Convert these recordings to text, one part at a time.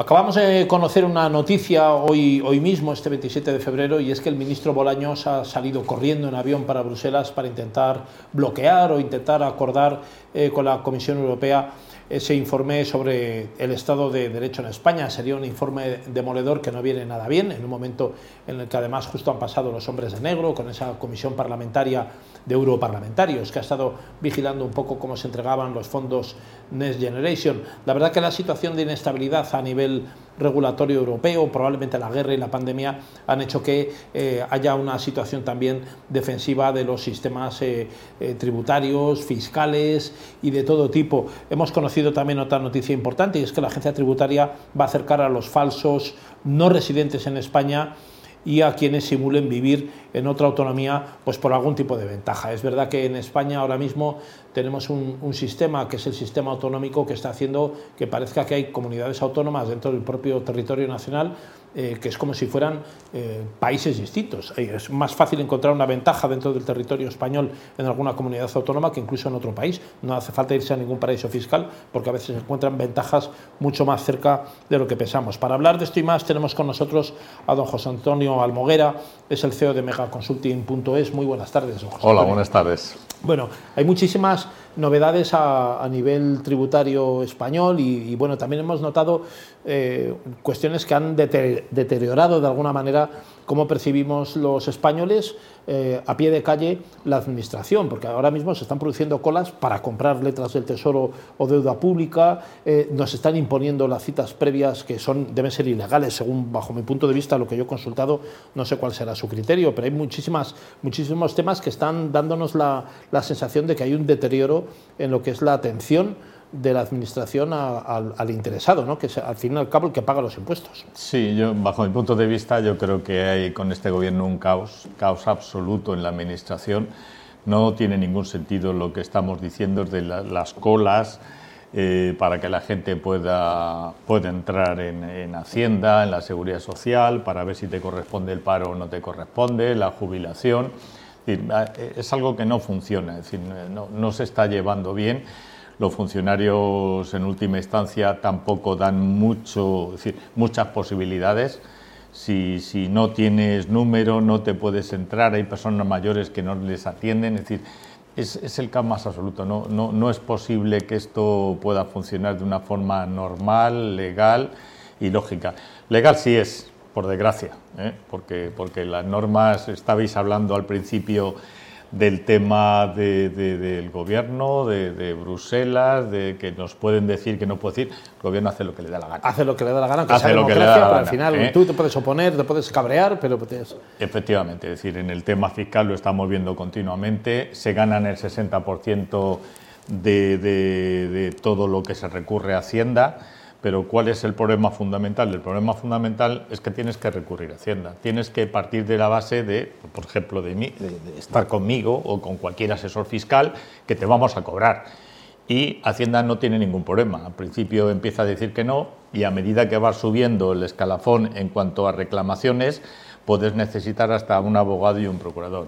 Acabamos de conocer una noticia hoy, hoy mismo, este 27 de febrero, y es que el ministro Bolaños ha salido corriendo en avión para Bruselas para intentar bloquear o intentar acordar eh, con la Comisión Europea ese informe sobre el Estado de Derecho en España. Sería un informe demoledor que no viene nada bien, en un momento en el que además justo han pasado los hombres de negro con esa comisión parlamentaria de europarlamentarios que ha estado vigilando un poco cómo se entregaban los fondos Next Generation. La verdad que la situación de inestabilidad a nivel regulatorio europeo, probablemente la guerra y la pandemia, han hecho que eh, haya una situación también defensiva de los sistemas eh, eh, tributarios, fiscales y de todo tipo. Hemos conocido también otra noticia importante y es que la agencia tributaria va a acercar a los falsos no residentes en España y a quienes simulen vivir en otra autonomía pues por algún tipo de ventaja. Es verdad que en España ahora mismo tenemos un, un, sistema que es el sistema autonómico que está haciendo que parezca que hay comunidades autónomas dentro del propio territorio nacional eh, que es como si fueran eh, países distintos. Eh, es más fácil encontrar una ventaja dentro del territorio español en alguna comunidad autónoma que incluso en otro país. No hace falta irse a ningún paraíso fiscal porque a veces se encuentran ventajas mucho más cerca de lo que pensamos. Para hablar de esto y más tenemos con nosotros a don José Antonio Almoguera, es el CEO de megaconsulting.es. Muy buenas tardes, don José. Hola, buenas tardes. Bueno, hay muchísimas novedades a, nivel tributario español y, bueno, también hemos notado eh, cuestiones que han deteriorado de alguna manera cómo percibimos los españoles eh, a pie de calle la administración, porque ahora mismo se están produciendo colas para comprar letras del Tesoro o deuda pública, eh, nos están imponiendo las citas previas que son, deben ser ilegales, según bajo mi punto de vista, lo que yo he consultado, no sé cuál será su criterio, pero hay muchísimas, muchísimos temas que están dándonos la, la sensación de que hay un deterioro en lo que es la atención de la administración al interesado, ¿no? que es al fin y al cabo el que paga los impuestos. Sí, yo bajo mi punto de vista yo creo que hay con este gobierno un caos, caos absoluto en la administración. No tiene ningún sentido lo que estamos diciendo de las colas eh, para que la gente pueda, pueda entrar en, en, Hacienda, en la Seguridad Social, para ver si te corresponde el paro o no te corresponde, la jubilación. Es algo que no funciona, es decir, no, se está llevando bien los funcionarios en última instancia tampoco dan mucho, decir, muchas posibilidades. Si, no tienes número, no te puedes entrar, hay personas mayores que no les atienden, es decir, es, el caso más absoluto. No, no, es posible que esto pueda funcionar de una forma normal, legal y lógica. Legal sí es, por desgracia, ¿eh? porque, porque las normas, estabais hablando al principio del tema del gobierno, de, Bruselas, de que nos pueden decir que no puede decir, el gobierno hace lo que le da la gana. Hace lo que le da la gana, que hace lo que le da la gana. Al final ¿eh? tú te puedes oponer, te puedes cabrear, pero... Puedes... Efectivamente, es decir, en el tema fiscal lo estamos viendo continuamente, se ganan el 60% de, de todo lo que se recurre a Hacienda pero ¿cuál es el problema fundamental? El problema fundamental es que tienes que recurrir a Hacienda. Tienes que partir de la base de, por ejemplo, de, estar conmigo o con cualquier asesor fiscal que te vamos a cobrar. Y Hacienda no tiene ningún problema. Al principio empieza a decir que no y a medida que va subiendo el escalafón en cuanto a reclamaciones, puedes necesitar hasta un abogado y un procurador.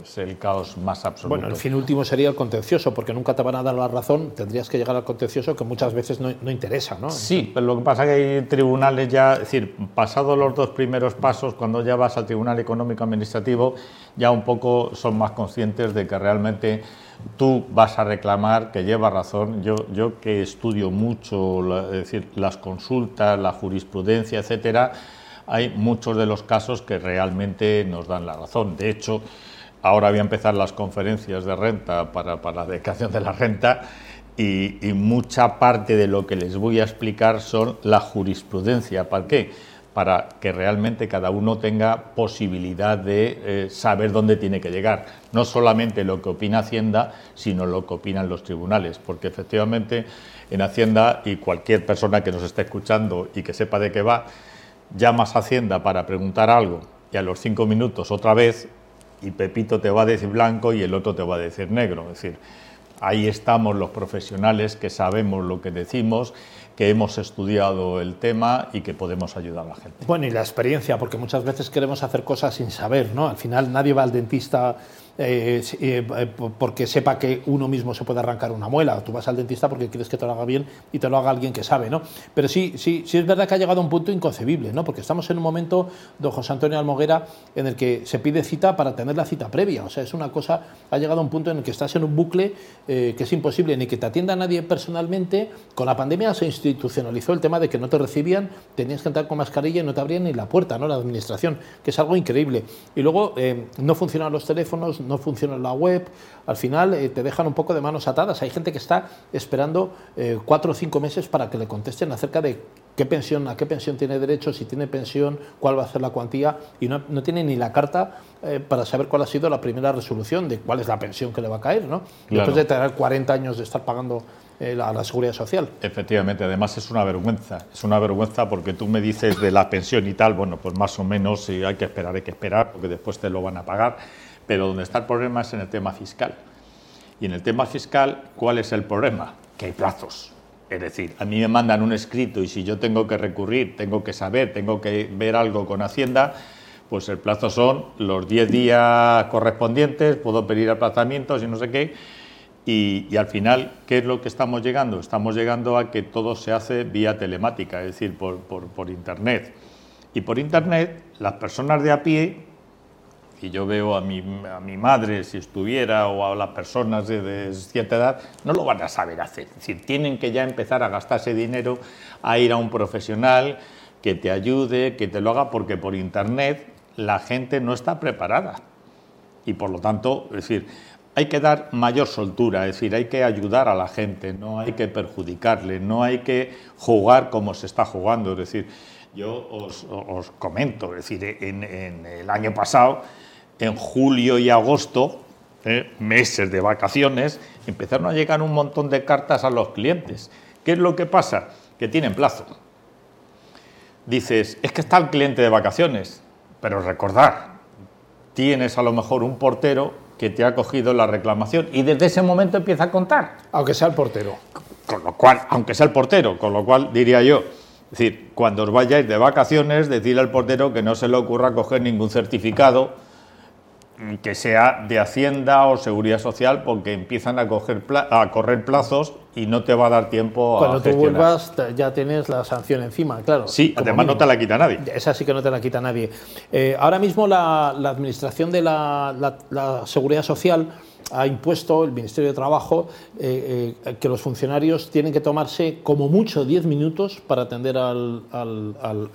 Es el caos más absoluto. Bueno, el fin último sería el contencioso, porque nunca te van a dar la razón, tendrías que llegar al contencioso que muchas veces no, no interesa, ¿no? Sí, pero lo que pasa es que hay tribunales ya, es decir, pasados los dos primeros pasos, cuando ya vas al Tribunal Económico Administrativo, ya un poco son más conscientes de que realmente tú vas a reclamar que lleva razón. Yo, yo que estudio mucho, es decir, las consultas, la jurisprudencia, etcétera, hay muchos de los casos que realmente nos dan la razón. De hecho, ahora voy a empezar las conferencias de renta para, la declaración de la renta y, mucha parte de lo que les voy a explicar son la jurisprudencia. ¿Para qué? Para que realmente cada uno tenga posibilidad de eh, saber dónde tiene que llegar. No solamente lo que opina Hacienda, sino lo que opinan los tribunales. Porque efectivamente en Hacienda, y cualquier persona que nos esté escuchando y que sepa de qué va, llamas a Hacienda para preguntar algo y a los cinco minutos otra vez y Pepito te va a decir blanco y el otro te va a decir negro. Es decir, ahí estamos los profesionales que sabemos lo que decimos, que hemos estudiado el tema y que podemos ayudar a la gente. Bueno, y la experiencia, porque muchas veces queremos hacer cosas sin saber, ¿no? Al final nadie va al dentista eh, eh, porque sepa que uno mismo se puede arrancar una muela. Tú vas al dentista porque quieres que te lo haga bien y te lo haga alguien que sabe, ¿no? Pero sí, sí, sí es verdad que ha llegado a un punto inconcebible, ¿no? Porque estamos en un momento, don José Antonio Almoguera, en el que se pide cita para tener la cita previa. O sea, es una cosa, ha llegado a un punto en el que estás en un bucle que es imposible ni que te atienda nadie personalmente. Con la pandemia se institucionalizó el tema de que no te recibían, tenías que entrar con mascarilla y no te abrían ni la puerta, ¿no? La administración, que es algo increíble. Y luego no funcionan los teléfonos, no funciona la web, al final eh, te dejan un poco de manos atadas. Hay gente que está esperando eh, cuatro o cinco meses para que le contesten acerca de qué pensión, a qué pensión tiene derecho, si tiene pensión, cuál va a ser la cuantía, y no, no tiene ni la carta eh, para saber cuál ha sido la primera resolución de cuál es la pensión que le va a caer, ¿no? Después de tener 40 años de estar pagando la, la, seguridad social. Efectivamente, además es una vergüenza, es una vergüenza porque tú me dices de la pensión y tal, bueno, pues más o menos si hay que esperar, hay que esperar, porque después te lo van a pagar pero donde está el problema es en el tema fiscal. Y en el tema fiscal, ¿cuál es el problema? Que hay plazos. Es decir, a mí me mandan un escrito y si yo tengo que recurrir, tengo que saber, tengo que ver algo con Hacienda, pues el plazo son los 10 días correspondientes, puedo pedir aplazamientos y no sé qué. Y, al final, ¿qué es lo que estamos llegando? Estamos llegando a que todo se hace vía telemática, es decir, por, por Internet. Y por Internet, las personas de a pie y yo veo a mi, a mi madre, si estuviera, o a las personas de, cierta edad, no lo van a saber hacer. Es decir, tienen que ya empezar a gastarse dinero, a ir a un profesional que te ayude, que te lo haga, porque por Internet la gente no está preparada. Y por lo tanto, es decir, hay que dar mayor soltura, es decir, hay que ayudar a la gente, no hay que perjudicarle, no hay que jugar como se está jugando. Es decir, yo os, os comento, es decir, en, en el año pasado en julio y agosto, eh, meses de vacaciones, empezaron a llegar un montón de cartas a los clientes. ¿Qué es lo que pasa? Que tienen plazo. Dices, es que está el cliente de vacaciones, pero recordar, tienes a lo mejor un portero que te ha cogido la reclamación y desde ese momento empieza a contar. Aunque sea el portero. Con lo cual, aunque sea el portero, con lo cual diría yo, es decir, cuando os vayáis de vacaciones, decirle al portero que no se le ocurra coger ningún certificado que sea de Hacienda o Seguridad Social porque empiezan a, coger a correr plazos y no te va a dar tiempo Cuando a Cuando tú vuelvas ya tienes la sanción encima, claro. Sí, además no te la quita nadie. Esa sí que no te la quita nadie. Eh, ahora mismo la, Administración de la, Seguridad Social ha impuesto, el Ministerio de Trabajo, eh, eh, que los funcionarios tienen que tomarse como mucho 10 minutos para atender al,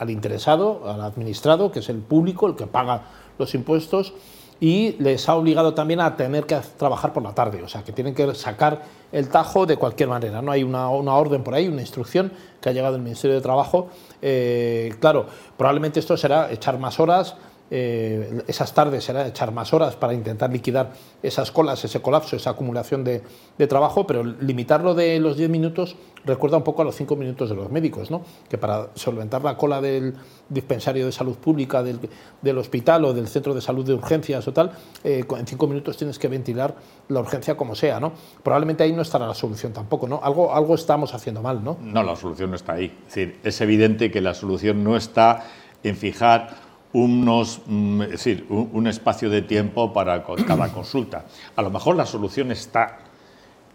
interesado, al administrado, que es el público, el que paga los impuestos, y les ha obligado también a tener que trabajar por la tarde, o sea, que tienen que sacar el tajo de cualquier manera. No hay una, orden por ahí, una instrucción que ha llegado del Ministerio de Trabajo. Eh, claro, probablemente esto será echar más horas, eh, esas tardes será echar más horas para intentar liquidar esas colas, ese colapso, esa acumulación de, trabajo, pero limitarlo de los 10 minutos recuerda un poco a los 5 minutos de los médicos, ¿no? que para solventar la cola del dispensario de salud pública, del, hospital o del centro de salud de urgencias o tal, eh, en 5 minutos tienes que ventilar la urgencia como sea. ¿no? Probablemente ahí no estará la solución tampoco, ¿no? algo, algo estamos haciendo mal. ¿no? no, la solución no está ahí. Es, decir, es evidente que la solución no está en fijar unos, mm, es decir, un, espacio de tiempo para cada consulta. A lo mejor la solución está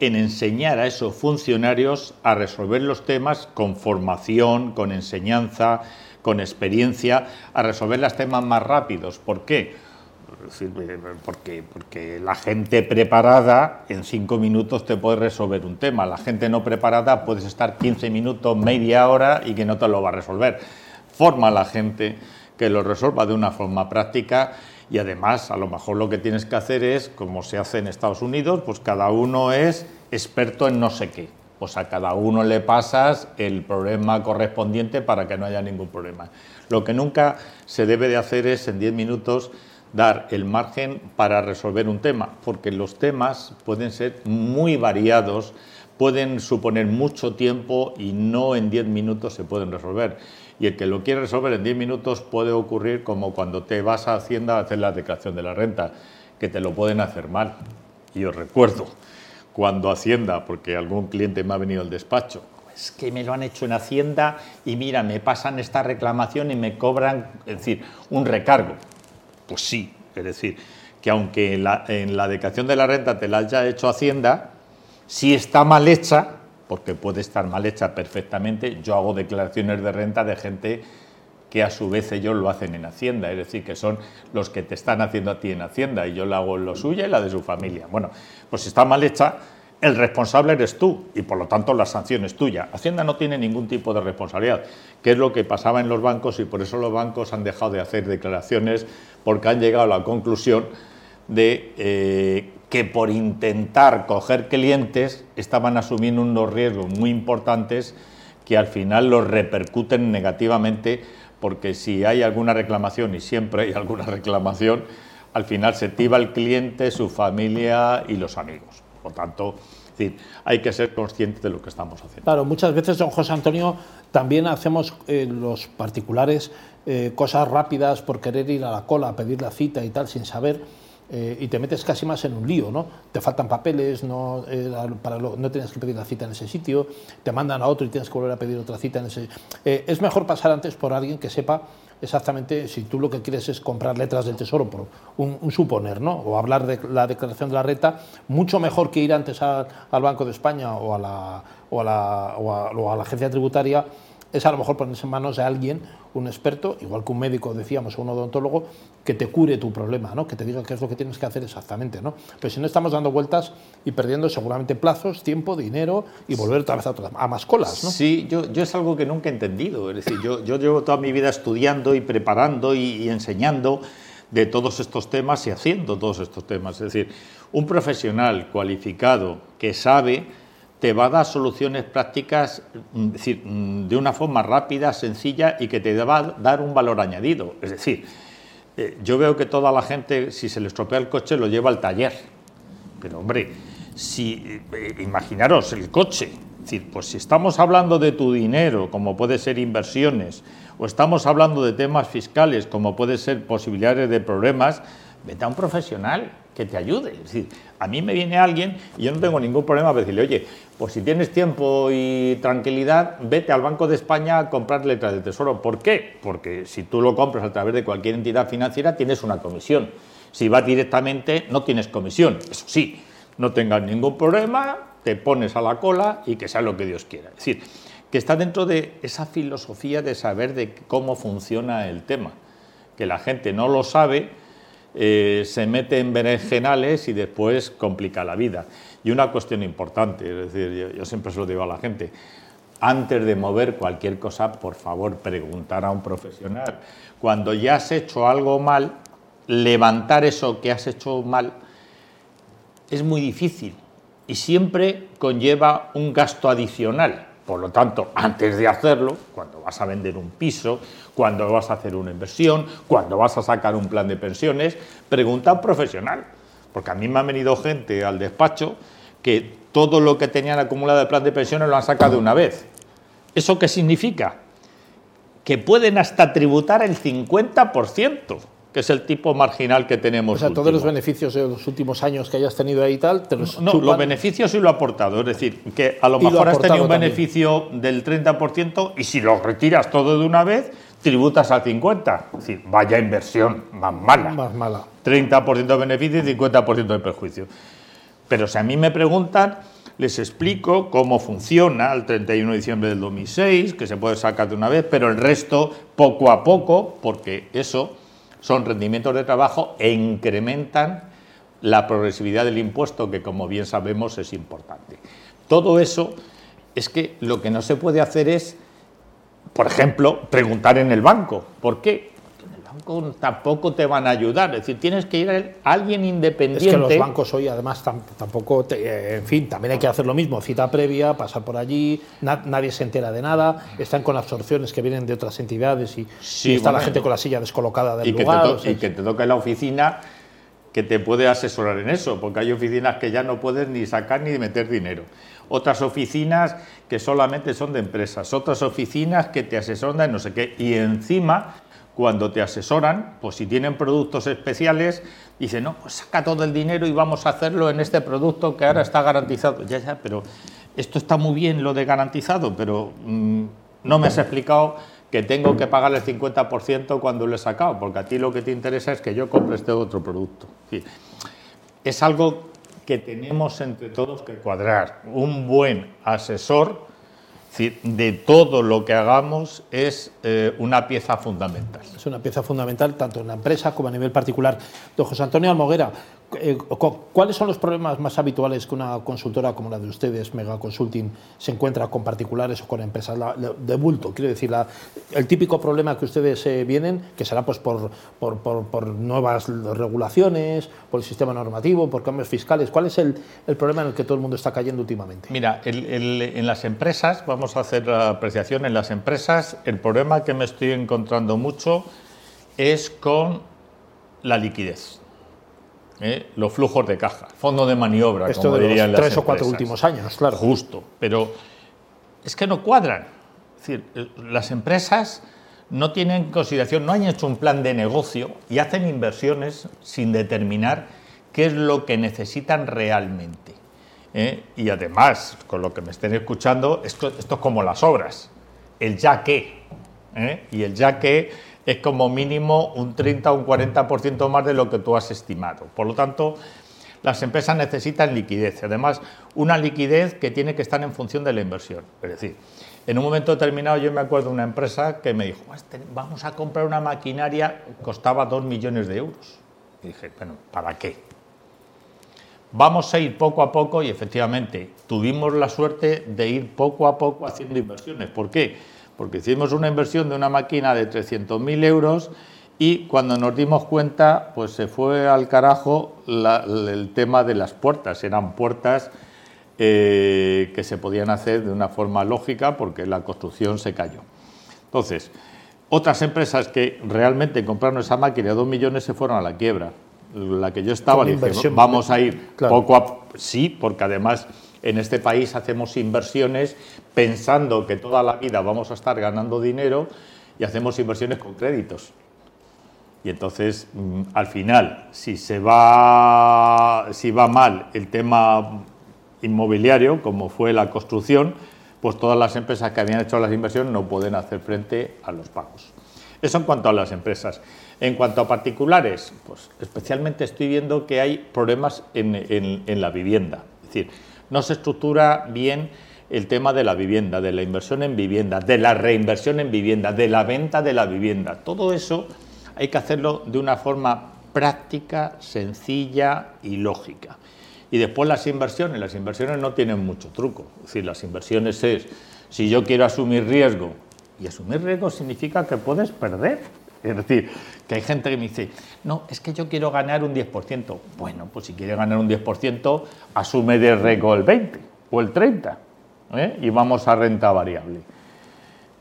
en enseñar a esos funcionarios a resolver los temas con formación, con enseñanza, con experiencia, a resolver los temas más rápidos. ¿Por qué? Porque, porque la gente preparada en cinco minutos te puede resolver un tema. La gente no preparada puedes estar 15 minutos, media hora y que no te lo va a resolver. Forma a la gente que lo resuelva de una forma práctica y además a lo mejor lo que tienes que hacer es, como se hace en Estados Unidos, pues cada uno es experto en no sé qué. Pues a cada uno le pasas el problema correspondiente para que no haya ningún problema. Lo que nunca se debe de hacer es en 10 minutos dar el margen para resolver un tema, porque los temas pueden ser muy variados, pueden suponer mucho tiempo y no en 10 minutos se pueden resolver y el que lo quiere resolver en 10 minutos puede ocurrir como cuando te vas a Hacienda a hacer la declaración de la renta, que te lo pueden hacer mal. Y os recuerdo, cuando Hacienda, porque algún cliente me ha venido al despacho, es que me lo han hecho en Hacienda y mira, me pasan esta reclamación y me cobran, es decir, un recargo. Pues sí, es decir, que aunque en la, en la declaración de la renta te la haya hecho Hacienda, si está mal hecha, porque puede estar mal hecha perfectamente, yo hago declaraciones de renta de gente que a su vez ellos lo hacen en Hacienda, es decir, que son los que te están haciendo a ti en Hacienda y yo la hago en lo suya y la de su familia. Bueno, pues si está mal hecha, el responsable eres tú y por lo tanto la sanción es tuya. Hacienda no tiene ningún tipo de responsabilidad, que es lo que pasaba en los bancos y por eso los bancos han dejado de hacer declaraciones porque han llegado a la conclusión de eh, que por intentar coger clientes estaban asumiendo unos riesgos muy importantes que al final los repercuten negativamente porque si hay alguna reclamación, y siempre hay alguna reclamación, al final se tiba el cliente, su familia y los amigos. Por tanto, hay que ser conscientes de lo que estamos haciendo. Claro, muchas veces, don José Antonio, también hacemos eh, los particulares eh, cosas rápidas por querer ir a la cola a pedir la cita y tal, sin saber eh, y te metes casi más en un lío, ¿no? Te faltan papeles, no, eh, para no tienes que pedir la cita en ese sitio, te mandan a otro y tienes que volver a pedir otra cita en ese... Eh, es mejor pasar antes por alguien que sepa exactamente si tú lo que quieres es comprar letras del tesoro, por un, suponer, ¿no? O hablar de la declaración de la renta, mucho mejor que ir antes al Banco de España o a la, o a la, o a la agencia tributaria es a lo mejor ponerse en manos de alguien, un experto, igual que un médico, decíamos, o un odontólogo, que te cure tu problema, ¿no? que te diga qué es lo que tienes que hacer exactamente. ¿no? Pero si no estamos dando vueltas y perdiendo seguramente plazos, tiempo, dinero y volver otra vez a, a más colas. ¿no? Sí, yo, yo es algo que nunca he entendido. Es decir, yo, yo llevo toda mi vida estudiando y preparando y enseñando de todos estos temas y haciendo todos estos temas. Es decir, un profesional cualificado que sabe te va a dar soluciones prácticas mm, mm, de una forma rápida, sencilla y que te va a dar un valor añadido. Es decir, eh, yo veo que toda la gente, si se le estropea el coche, lo lleva al taller. Pero hombre, si eh, imaginaros el coche, decir, pues si estamos hablando de tu dinero, como puede ser inversiones, o estamos hablando de temas fiscales, como puede ser posibilidades de problemas, vete a un profesional que te ayude. Es decir, a mí me viene alguien y yo no tengo ningún problema para decirle, oye, pues si tienes tiempo y tranquilidad, vete al Banco de España a comprar letras del Tesoro. ¿Por qué? Porque si tú lo compras a través de cualquier entidad financiera, tienes una comisión. Si vas directamente, no tienes comisión. Eso sí, no tengas ningún problema, te pones a la cola y que sea lo que Dios quiera. Es decir, que está dentro de esa filosofía de saber de cómo funciona el tema. Que la gente no lo sabe eh, se mete en berenjenales y después complica la vida. Y una cuestión importante, es decir, yo, siempre se lo digo a la gente, antes de mover cualquier cosa, por favor, preguntar a un profesional. Cuando ya has hecho algo mal, levantar eso que has hecho mal es muy difícil y siempre conlleva un gasto adicional. Por lo tanto, antes de hacerlo, cuando vas a vender un piso, cuando vas a hacer una inversión, cuando vas a sacar un plan de pensiones, pregunta a un profesional. Porque a mí me ha venido gente al despacho que todo lo que tenían acumulado de plan de pensiones lo han sacado de una vez. ¿Eso qué significa? Que pueden hasta tributar el 50% que es el tipo marginal que tenemos. O sea, todos los beneficios de los últimos años que hayas tenido ahí y tal, te los No, los beneficios sí lo ha aportado. Es decir, que a lo mejor has tenido un beneficio del 30% y si lo retiras todo de una vez, tributas al 50%. Es decir, vaya inversión más mala. Más mala. 30% de beneficio y 50% de perjuicio. Pero si a mí me preguntan, les explico cómo funciona el 31 de diciembre del 2006, que se puede sacar de una vez, pero el resto poco a poco, porque eso son rendimientos de trabajo e incrementan la progresividad del impuesto, que como bien sabemos es importante. Todo eso es que lo que no se puede hacer es, por ejemplo, preguntar en el banco. ¿Por qué? Tampoco te van a ayudar. Es decir, tienes que ir a alguien independiente. Es que los bancos hoy, además, tampoco, eh, en fin, también hay que hacer lo mismo. Cita previa, pasar por allí, nadie se entera de nada, están con absorciones que vienen de otras entidades y, está la gente con la silla descolocada del y lugar. Que te y que te toque la oficina que te puede asesorar en eso, porque hay oficinas que ya no puedes ni sacar ni meter dinero. Otras oficinas que solamente son de empresas, otras oficinas que te asesoran no sé qué, y encima cuando te asesoran, pues si tienen productos especiales, dicen, no, pues saca todo el dinero y vamos a hacerlo en este producto que ahora está garantizado. Ya, ya, pero esto está muy bien lo de garantizado, pero mm, no me has explicado que tengo que pagar el 50% cuando lo he sacado, porque a ti lo que te interesa es que yo compre este otro producto. Es algo que tenemos entre todos que cuadrar. Un buen asesor de todo lo que hagamos es eh, una pieza fundamental. Es una pieza fundamental tanto en la empresa como a nivel particular. Don José Antonio Almoguera, ¿cuáles son los problemas más habituales que una consultora como la de ustedes, Mega Consulting, se encuentra con particulares o con empresas de bulto? Quiero decir, el típico problema que ustedes eh, vienen, que será pues por, nuevas regulaciones, por el sistema normativo, por cambios fiscales. ¿Cuál es el, problema en el que todo el mundo está cayendo últimamente? Mira, en las empresas, vamos a hacer la apreciación, en las empresas el problema que me estoy encontrando mucho es con la liquidez. ¿Eh? los flujos de caja, fondo de maniobra, Esto como de los tres o cuatro últimos años, claro. Justo, pero es que no cuadran. Es decir, eh, las empresas no tienen consideración, no han hecho un plan de negocio y hacen inversiones sin determinar qué es lo que necesitan realmente. ¿eh? Y además, con lo que me estén escuchando, esto, esto es como las obras, el ya qué. Y el ya qué es como mínimo un 30 o un 40% más de lo que tú has estimado. Por lo tanto, las empresas necesitan liquidez. Además, una liquidez que tiene que estar en función de la inversión. Es decir, en un momento determinado yo me acuerdo de una empresa que me dijo, vamos a comprar una maquinaria, costaba 2 millones de euros. Y dije, bueno, ¿para qué? Vamos a ir poco a poco y efectivamente tuvimos la suerte de ir poco a poco haciendo inversiones. ¿Por qué? Porque hicimos una inversión de una máquina de 300.000 euros y cuando nos dimos cuenta, pues se fue al carajo el tema de las puertas. Eran puertas eh, que se podían hacer de una forma lógica porque la construcción se cayó. Entonces, otras empresas que realmente compraron esa máquina de 2 millones se fueron a la quiebra. La que yo estaba, dije, vamos a ir poco a... Sí, porque además en este país hacemos inversiones pensando que toda la vida vamos a estar ganando dinero y hacemos inversiones con créditos. Y entonces, mm, al final, si se va, si va mal el tema inmobiliario, como fue la construcción, pues todas las empresas que habían hecho las inversiones no pueden hacer frente a los pagos. Eso en cuanto a las empresas. En cuanto a particulares, pues especialmente estoy viendo que hay problemas en, en la vivienda. Es decir, no se estructura bien el tema de la vivienda, de la inversión en vivienda, de la reinversión en vivienda, de la venta de la vivienda. Todo eso hay que hacerlo de una forma práctica, sencilla y lógica. Y después las inversiones, las inversiones no tienen mucho truco. Es decir, las inversiones es, si yo quiero asumir riesgo, y asumir riesgo significa que puedes perder. Es decir, que hay gente que me dice, no, es que yo quiero ganar un 10%. Bueno, pues si quiere ganar un 10%, asume de riesgo el 20% o el 30%, ¿eh? y vamos a renta variable.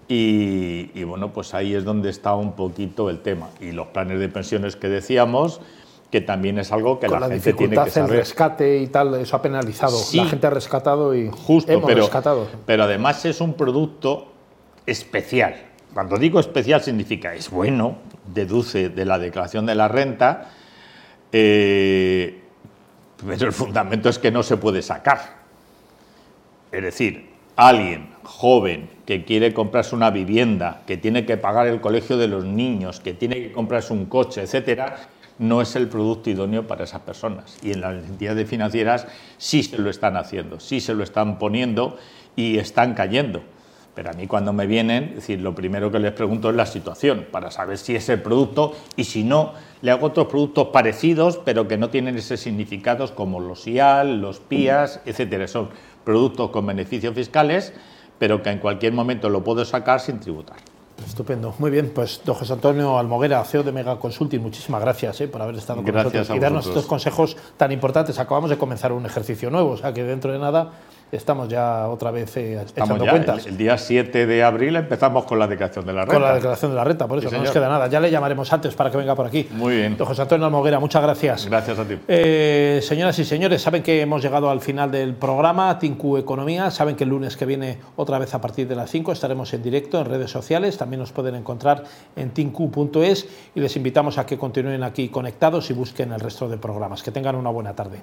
Y, bueno, pues ahí es donde está un poquito el tema. Y los planes de pensiones que decíamos, que también es algo que la, gente tiene que saber. el rescate y tal, eso ha penalizado. la gente ha rescatado y Justo, hemos pero, rescatado. Pero además es un producto especial cuando digo especial significa es bueno, deduce de la declaración de la renta, eh, pero el fundamento es que no se puede sacar. Es decir, alguien joven que quiere comprarse una vivienda, que tiene que pagar el colegio de los niños, que tiene que comprarse un coche, etcétera, no es el producto idóneo para esas personas. Y en las entidades financieras sí se lo están haciendo, sí se lo están poniendo y están cayendo. Pero a mí cuando me vienen, es decir, lo primero que les pregunto es la situación, para saber si es el producto y si no, le hago otros productos parecidos, pero que no tienen ese significados como los IAL, los PIAS, etcétera. Son productos con beneficios fiscales, pero que en cualquier momento lo puedo sacar sin tributar. Estupendo, muy bien. Pues don José Antonio Almoguera, CEO de Mega Consulting, muchísimas gracias eh, por haber estado con nosotros y darnos estos consejos tan importantes. Acabamos de comenzar un ejercicio nuevo, o sea que dentro de nada estamos ya otra vez eh, echando cuentas. El, día 7 de abril empezamos con la declaración de la renta. Con la declaración de la renta, por eso no nos queda nada. Ya le llamaremos antes para que venga por aquí. Muy bien. Don José Antonio Almoguera, muchas gracias. Gracias a ti. Eh, señoras y señores, saben que hemos llegado al final del programa Tinku Economía. Saben que el lunes que viene, otra vez a partir de las 5, estaremos en directo en redes sociales. También nos pueden encontrar en tinku.es y les invitamos a que continúen aquí conectados y busquen el resto de programas. Que tengan una buena tarde.